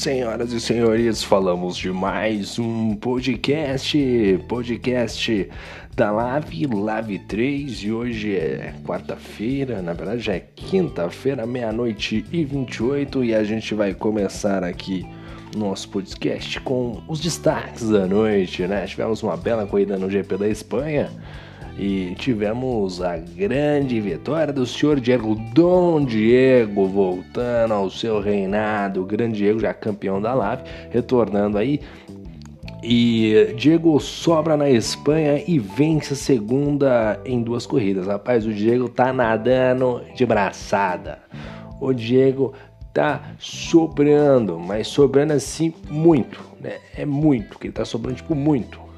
Senhoras e senhores, falamos de mais um podcast, podcast da Lave, Lave 3, e hoje é quarta-feira, na verdade já é quinta-feira, meia-noite e 28, e a gente vai começar aqui nosso podcast com os destaques da noite, né? Tivemos uma bela corrida no GP da Espanha, e tivemos a grande vitória do senhor Diego Dom Diego voltando ao seu reinado, o grande Diego já campeão da Lave, retornando aí. E Diego sobra na Espanha e vence a segunda em duas corridas. Rapaz, o Diego tá nadando de braçada. O Diego tá sobrando, mas sobrando assim muito, né? É muito, que ele tá sobrando tipo muito.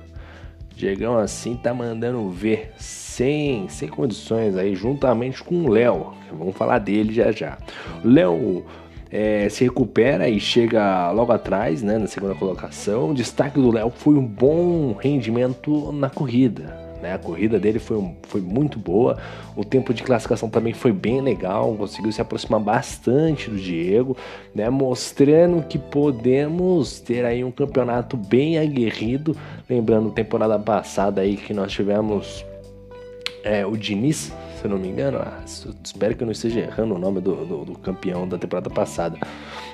Diegão assim tá mandando ver sem, sem condições aí, juntamente com o Léo. Vamos falar dele já já. Léo é, se recupera e chega logo atrás, né, na segunda colocação. O destaque do Léo foi um bom rendimento na corrida. Né? A corrida dele foi, foi muito boa, o tempo de classificação também foi bem legal, conseguiu se aproximar bastante do Diego, né? mostrando que podemos ter aí um campeonato bem aguerrido. Lembrando, temporada passada aí que nós tivemos é, o Diniz, se eu não me engano, ah, espero que eu não esteja errando o nome do, do, do campeão da temporada passada.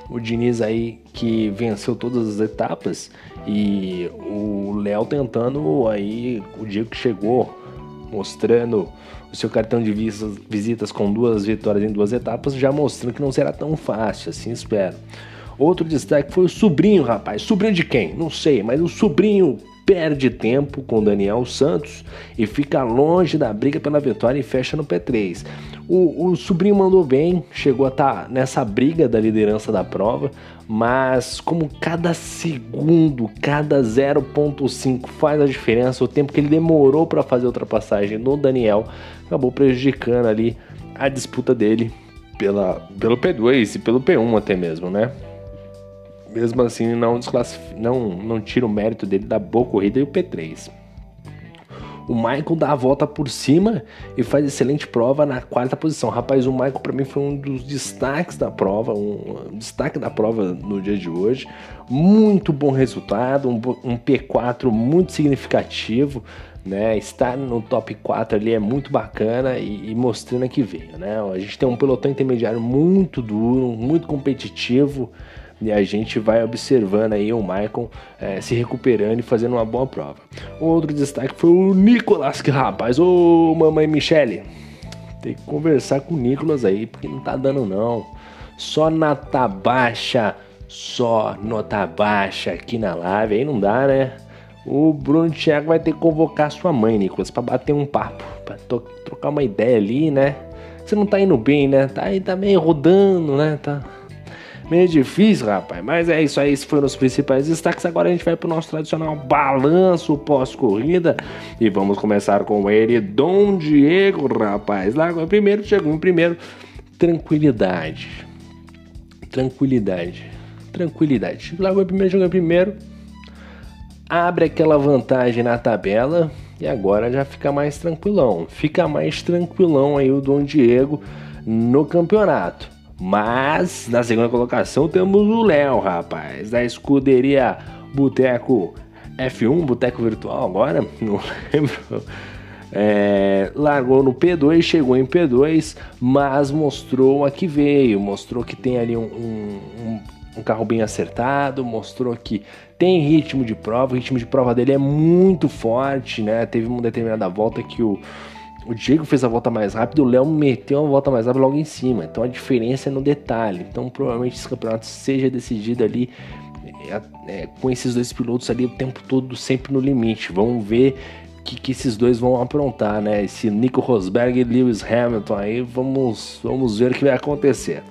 O Diniz aí que venceu todas as etapas e o Léo tentando aí, o Diego que chegou mostrando o seu cartão de visitas com duas vitórias em duas etapas, já mostrando que não será tão fácil, assim espero. Outro destaque foi o sobrinho, rapaz. Sobrinho de quem? Não sei, mas o sobrinho perde tempo com Daniel Santos e fica longe da briga pela vitória e fecha no P3. O, o sobrinho mandou bem, chegou a estar tá nessa briga da liderança da prova, mas como cada segundo, cada 0.5 faz a diferença, o tempo que ele demorou para fazer a ultrapassagem no Daniel acabou prejudicando ali a disputa dele pela, pelo P2 e pelo P1 até mesmo, né? Mesmo assim não, não, não tira o mérito dele da boa corrida e o P3. O Michael dá a volta por cima e faz excelente prova na quarta posição. Rapaz, o Michael para mim foi um dos destaques da prova, um, destaque da prova no dia de hoje. Muito bom resultado, um, um P4 muito significativo. Né, estar no top 4 ali é muito bacana e, e, mostrando que veio. Né? A gente tem um pelotão intermediário muito duro, muito competitivo. E a gente vai observando aí o Michael é, se recuperando e fazendo uma boa prova. Outro destaque foi o Nicolas, que rapaz, ô mamãe Michele, tem que conversar com o Nicolas aí, porque não tá dando não. Só nota baixa, só nota baixa aqui na live, aí não dá, né? O Bruno Thiago vai ter que convocar sua mãe, Nicolas, para bater um papo, para trocar uma ideia ali, né? Você não tá indo bem, né? Tá aí tá meio rodando, né? Tá Meio difícil, rapaz. Mas é isso aí. Esses foram os principais destaques. Agora a gente vai pro nosso tradicional balanço pós-corrida. E vamos começar com ele, Dom Diego, rapaz. Em primeiro, chegou em primeiro. Tranquilidade. Tranquilidade. Tranquilidade. Largou em primeiro, chegou em primeiro. Abre aquela vantagem na tabela. E agora já fica mais tranquilão. Fica mais tranquilão aí o Dom Diego no campeonato. Mas na segunda colocação temos o Léo, rapaz, da escuderia Boteco F1, Boteco Virtual agora, não lembro. É, largou no P2, chegou em P2, mas mostrou a que veio, mostrou que tem ali um, um, um, carro bem acertado, mostrou que tem ritmo de prova, o ritmo de prova dele é muito forte, né? Teve uma determinada volta que o, o Diego fez a volta mais rápida, o Léo meteu uma volta mais rápida logo em cima. Então a diferença é no detalhe. Então provavelmente esse campeonato seja decidido ali é, é, com esses dois pilotos ali o tempo todo sempre no limite. Vamos ver o que, que esses dois vão aprontar, né? Esse Nico Rosberg e Lewis Hamilton aí, vamos, vamos ver o que vai acontecer.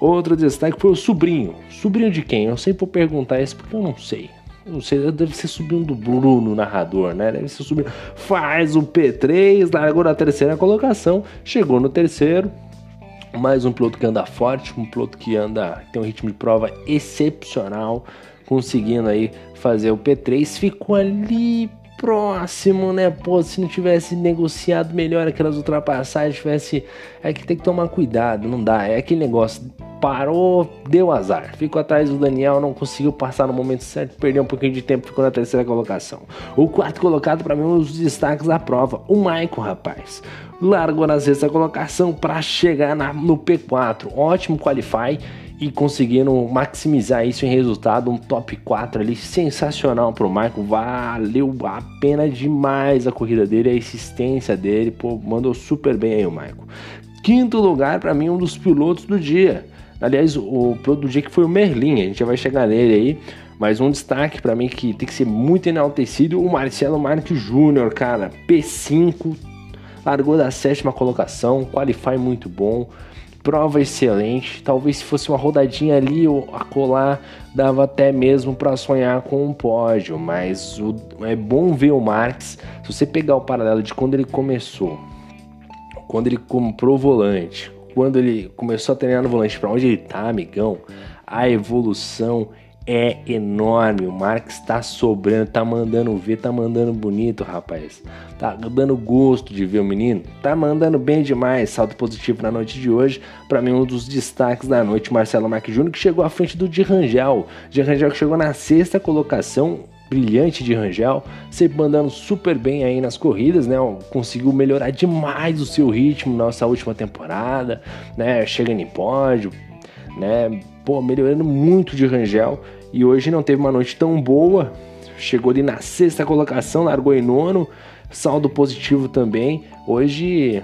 Outro destaque foi o sobrinho. Sobrinho de quem? Eu sempre vou perguntar isso porque eu não sei. Não sei, deve ser subindo do Bruno, narrador, né? Deve ser subindo. Faz o P3, largou na terceira colocação, chegou no terceiro. Mais um piloto que anda forte, um piloto que anda, tem um ritmo de prova excepcional, conseguindo aí fazer o P3. Ficou ali próximo, né? Pô, se não tivesse negociado melhor aquelas ultrapassagens, tivesse. É que tem que tomar cuidado, não dá. É aquele negócio parou, deu azar. Ficou atrás do Daniel, não conseguiu passar no momento certo, perdeu um pouquinho de tempo, ficou na terceira colocação. O quarto colocado, para mim, é um dos destaques da prova, o Maicon, rapaz. Largou na sexta colocação para chegar na, no P4. Ótimo qualify e conseguindo maximizar isso em resultado, um top 4 ali sensacional pro Marco, valeu a pena demais a corrida dele, a existência dele, pô, mandou super bem aí o Marco. Quinto lugar para mim um dos pilotos do dia. Aliás, o piloto do dia que foi o Merlin, a gente já vai chegar nele aí. Mas um destaque para mim que tem que ser muito enaltecido, o Marcelo Marques Júnior, cara, P5, largou da sétima colocação, qualify muito bom, prova excelente. Talvez se fosse uma rodadinha ali ou acolá, dava até mesmo para sonhar com um pódio. Mas o, é bom ver o Marx. Se você pegar o paralelo de quando ele começou, quando ele comprou o volante, quando ele começou a treinar no volante, para onde ele tá, amigão, a evolução é enorme. O Marx tá sobrando, tá mandando ver, tá mandando bonito, rapaz. Tá dando gosto de ver o menino. Tá mandando bem demais. Salto positivo na noite de hoje. Para mim, um dos destaques da noite, Marcelo Marques Júnior, que chegou à frente do Di Rangel. Di Rangel que chegou na sexta colocação. Brilhante de Rangel, sempre mandando super bem aí nas corridas, né? Conseguiu melhorar demais o seu ritmo nessa última temporada, né? Chegando em pódio, né? Pô, melhorando muito de Rangel e hoje não teve uma noite tão boa. Chegou ali na sexta colocação, largou em nono, saldo positivo também. Hoje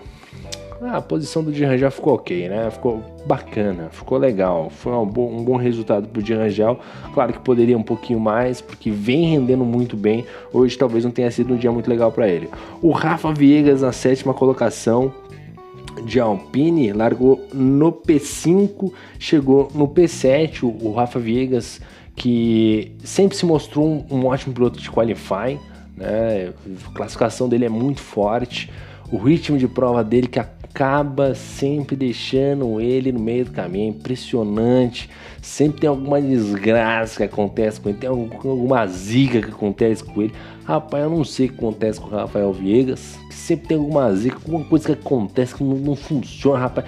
a posição do Dirangel ficou ok, né? Ficou bacana, ficou legal. Foi um bom, um bom resultado pro Dirangel. Claro que poderia um pouquinho mais, porque vem rendendo muito bem. Hoje talvez não tenha sido um dia muito legal para ele. O Rafa Viegas na sétima colocação, de Alpine, largou no P5, chegou no P7. O, Rafa Viegas, que sempre se mostrou um, um ótimo piloto de qualifying, né? a classificação dele é muito forte, o ritmo de prova dele que acaba sempre deixando ele no meio do caminho, é impressionante. Sempre tem alguma desgraça que acontece com ele, tem alguma zica que acontece com ele. Rapaz, eu não sei o que acontece com o Rafael Viegas, sempre tem alguma zica, alguma coisa que acontece que não, não funciona, rapaz.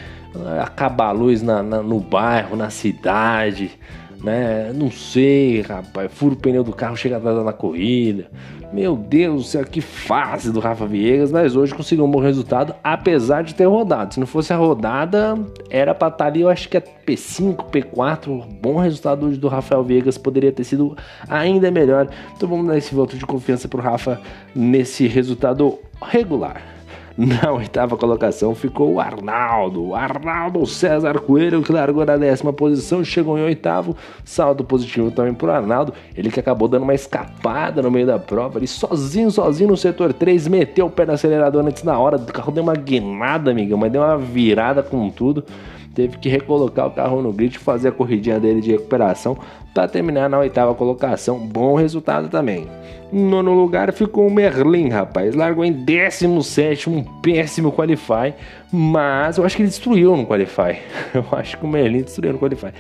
Acaba a luz na, na, no bairro, na cidade, né? Não sei, rapaz. Fura o pneu do carro, chega na corrida. Meu Deus do céu, que fase do Rafa Viegas, mas hoje conseguiu um bom resultado, apesar de ter rodado. Se não fosse a rodada, era pra estar tá ali, eu acho que é P5, P4. Bom resultado hoje do Rafael Viegas, poderia ter sido ainda melhor. Então vamos dar esse voto de confiança pro Rafa nesse resultado regular. Na oitava colocação ficou o Arnaldo. O Arnaldo César Coelho, que largou na décima posição, chegou em oitavo. Saldo positivo também pro Arnaldo. Ele que acabou dando uma escapada no meio da prova. Ele sozinho, sozinho no setor 3, meteu o pé no acelerador antes da hora. O carro deu uma guinada, amigão, mas deu uma virada com tudo teve que recolocar o carro no grid e fazer a corridinha dele de recuperação para terminar na oitava colocação. Bom resultado também. Nono lugar ficou o Merlin, rapaz. Largou em 17, um péssimo Qualify. Mas eu acho que ele destruiu no Qualify. Eu acho que o Merlin destruiu no Qualify.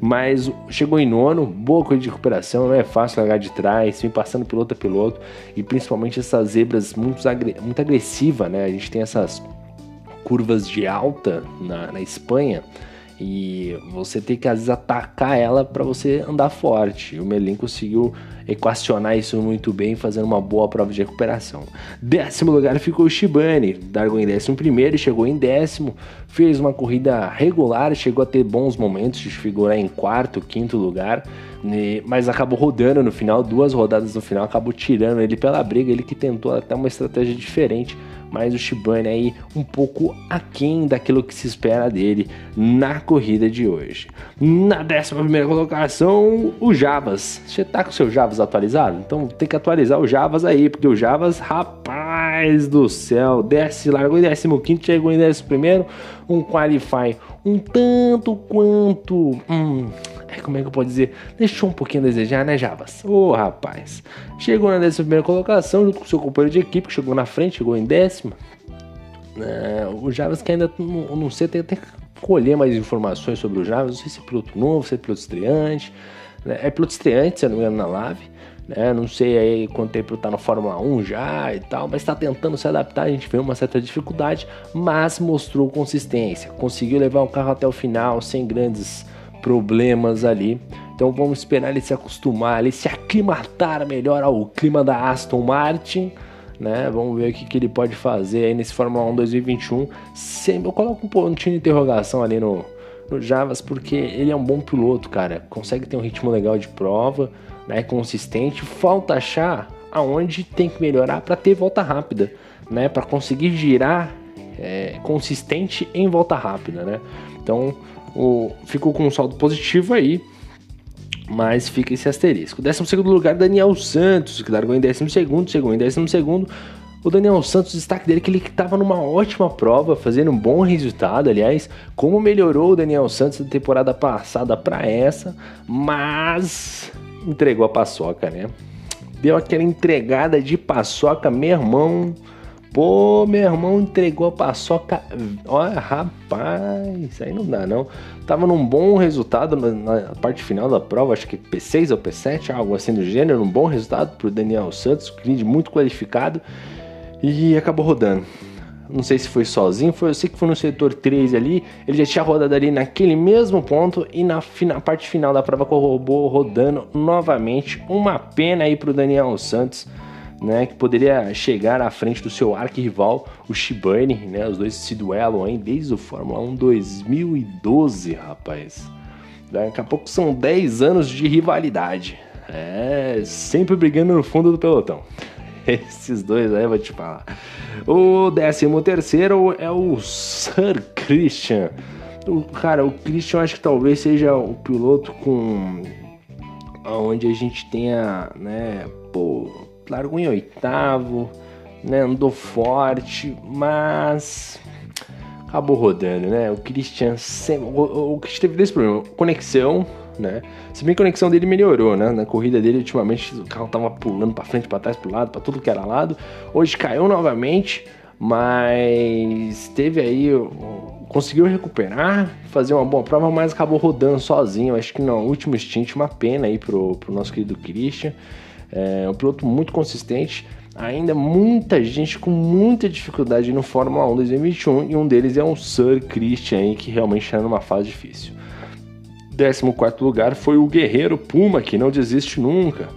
Mas chegou em nono, boa corrida de recuperação. Não é fácil largar de trás, vem passando piloto a piloto. E principalmente essas zebras muito, muito agressivas, né? A gente tem essas curvas de alta na, na Espanha e você tem que às vezes atacar ela para você andar forte. O Melin conseguiu equacionar isso muito bem, fazendo uma boa prova de recuperação. Décimo lugar ficou o Shibane, largou em décimo primeiro, chegou em décimo, fez uma corrida regular, chegou a ter bons momentos de figurar em quarto, quinto lugar, né, mas acabou rodando no final, duas rodadas no final, acabou tirando ele pela briga, ele que tentou até uma estratégia diferente mas o Shibane aí um pouco aquém daquilo que se espera dele na corrida de hoje. Na 11 colocação, o Javas. Você tá com o seu Javas atualizado? Então tem que atualizar o Javas aí, porque o Javas, rapaz do céu, desce, largou em 15, chegou em 11, um qualify um tanto quanto. Hum, é, como é que eu posso dizer? Deixou um pouquinho a desejar, né, Javas? Ô oh, rapaz, chegou na décima primeira colocação junto com seu companheiro de equipe, que chegou na frente, chegou em décima. É, o Javas que ainda não, não sei, tem até que colher mais informações sobre o Javas. Não sei se é piloto novo, se é piloto estreante. Né? É piloto estreante, se eu não me engano, na Live. Né? Não sei aí quanto tempo tá na Fórmula 1 já e tal, mas está tentando se adaptar. A gente vê uma certa dificuldade, mas mostrou consistência. Conseguiu levar o carro até o final sem grandes problemas ali. Então vamos esperar ele se acostumar, ele se aclimatar melhor ao clima da Aston Martin. Né? Vamos ver o que, que ele pode fazer aí nesse Fórmula 1 2021. Sempre, eu coloco um pontinho de interrogação ali no, no Javas, porque ele é um bom piloto, cara. Consegue ter um ritmo legal de prova, né? consistente. Falta achar aonde tem que melhorar para ter volta rápida, né? Para conseguir girar é, consistente em volta rápida, né? Então, o, ficou com um saldo positivo aí, mas fica esse asterisco. 12 lugar, Daniel Santos, que largou em 12, chegou em 12. O Daniel Santos, destaque dele que ele estava numa ótima prova, fazendo um bom resultado, aliás, como melhorou o Daniel Santos da temporada passada para essa, mas entregou a paçoca, né? Deu aquela entregada de paçoca, meu irmão. Pô, meu irmão entregou a paçoca. Olha, rapaz, aí não dá não. Tava num bom resultado na parte final da prova, acho que P6 ou P7, algo assim do gênero. Um bom resultado pro Daniel Santos, grid muito qualificado. E acabou rodando. Não sei se foi sozinho, foi, eu sei que foi no setor 3 ali. Ele já tinha rodado ali naquele mesmo ponto e na, na parte final da prova acabou rodando novamente. Uma pena aí pro Daniel Santos né, que poderia chegar à frente do seu arquirrival, o Shibane, né, os dois se duelam aí desde o Fórmula 1 2012, rapaz. Daqui a pouco são 10 anos de rivalidade. É, sempre brigando no fundo do pelotão. Esses dois aí, vou te falar. O 13 terceiro é o Sir Christian. O, cara, o Christian acho que talvez seja o piloto com... Onde a gente tenha, né, pô, largou em oitavo, né? Andou forte, mas acabou rodando, né? O Christian sempre, o, o Christian teve desse problema, conexão, né? Se bem que a conexão dele melhorou, né? Na corrida dele ultimamente o carro tava pulando para frente, para trás, para lado, para tudo que era lado. Hoje caiu novamente, mas teve aí conseguiu recuperar, fazer uma boa prova, mas acabou rodando sozinho. Acho que no último stint uma pena aí pro, pro nosso querido Christian. É um piloto muito consistente. Ainda muita gente com muita dificuldade no Fórmula 1 2021 e um deles é o Sir Christian, que realmente está numa fase difícil. 14 lugar foi o Guerreiro Puma, que não desiste nunca.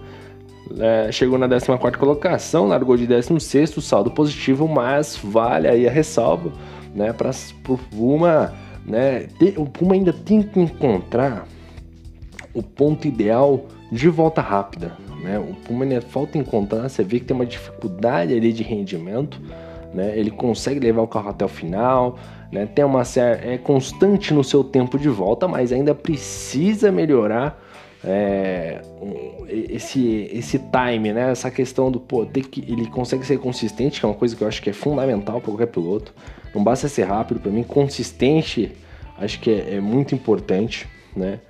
É, chegou na 14 colocação, largou de 16, saldo positivo, mas vale aí a ressalva né, para o Puma. Né, o Puma ainda tem que encontrar o ponto ideal de volta rápida. Né? O Puma né, falta encontrar, você vê que tem uma dificuldade ali de rendimento, né? ele consegue levar o carro até o final, né? tem uma é constante no seu tempo de volta, mas ainda precisa melhorar é, esse, esse time, né? Essa questão do pô, ter que ele consegue ser consistente, que é uma coisa que eu acho que é fundamental para qualquer piloto. Não basta ser rápido, para mim, consistente acho que é, é muito importante, né?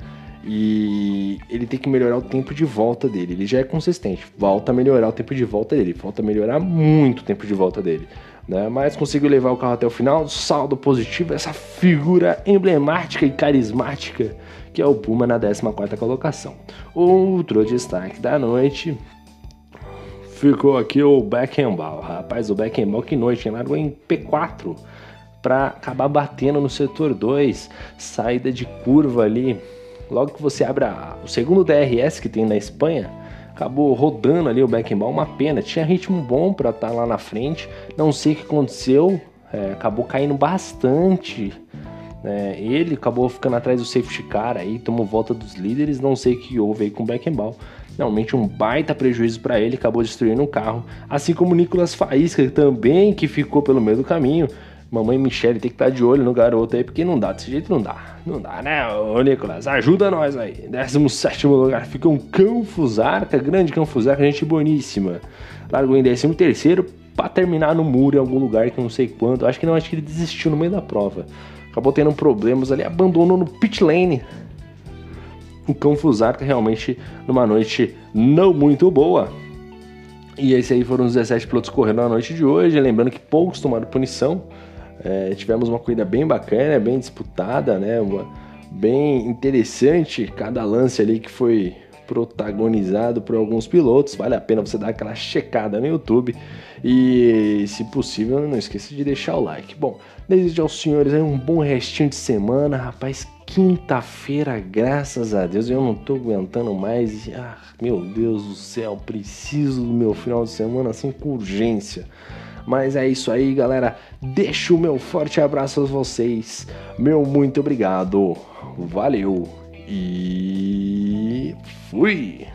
E ele tem que melhorar o tempo de volta dele. Ele já é consistente. Volta a melhorar o tempo de volta dele. Falta melhorar muito o tempo de volta dele. Né? Mas conseguiu levar o carro até o final. Saldo positivo. Essa figura emblemática e carismática que é o Puma na 14 colocação. Outro destaque da noite ficou aqui o Beckenbauer. Rapaz, o Beckenbauer que noite, largou em P4 para acabar batendo no setor 2, saída de curva ali Logo que você abre a, o segundo DRS que tem na Espanha, acabou rodando ali o Beckenbauer, uma pena. Tinha ritmo bom para estar tá lá na frente, não sei o que aconteceu, é, acabou caindo bastante. É, ele acabou ficando atrás do safety car aí, tomou volta dos líderes, não sei o que houve aí com o Beckenbauer. Realmente um baita prejuízo para ele, acabou destruindo o carro. Assim como o Nicolas Faísca também, que ficou pelo meio do caminho. Mamãe Michele tem que estar tá de olho no garoto aí, porque não dá, desse jeito não dá. Não dá, né, ô Nicolas? Ajuda nós aí. 17 lugar fica um Canfusarca, grande Canfusarca, gente boníssima. Largou em 13 terceiro para terminar no muro em algum lugar que eu não sei quanto. Acho que não, acho que ele desistiu no meio da prova. Acabou tendo problemas ali, abandonou no pit lane. O Canfusarca realmente numa noite não muito boa. E esse aí foram os 17 pilotos correndo na noite de hoje. Lembrando que poucos tomaram punição. É, tivemos uma corrida bem bacana, bem disputada, né? Uma, bem interessante cada lance ali que foi protagonizado por alguns pilotos. Vale a pena você dar aquela checada no YouTube e, se possível, não esqueça de deixar o like. Bom, desejo aos senhores aí um bom restinho de semana, rapaz. quinta-feira, graças a Deus. Eu não tô aguentando mais. Ah, meu Deus do céu, preciso do meu final de semana assim com urgência. Mas é isso aí, galera. Deixo o meu forte abraço a vocês. Meu muito obrigado. Valeu e fui!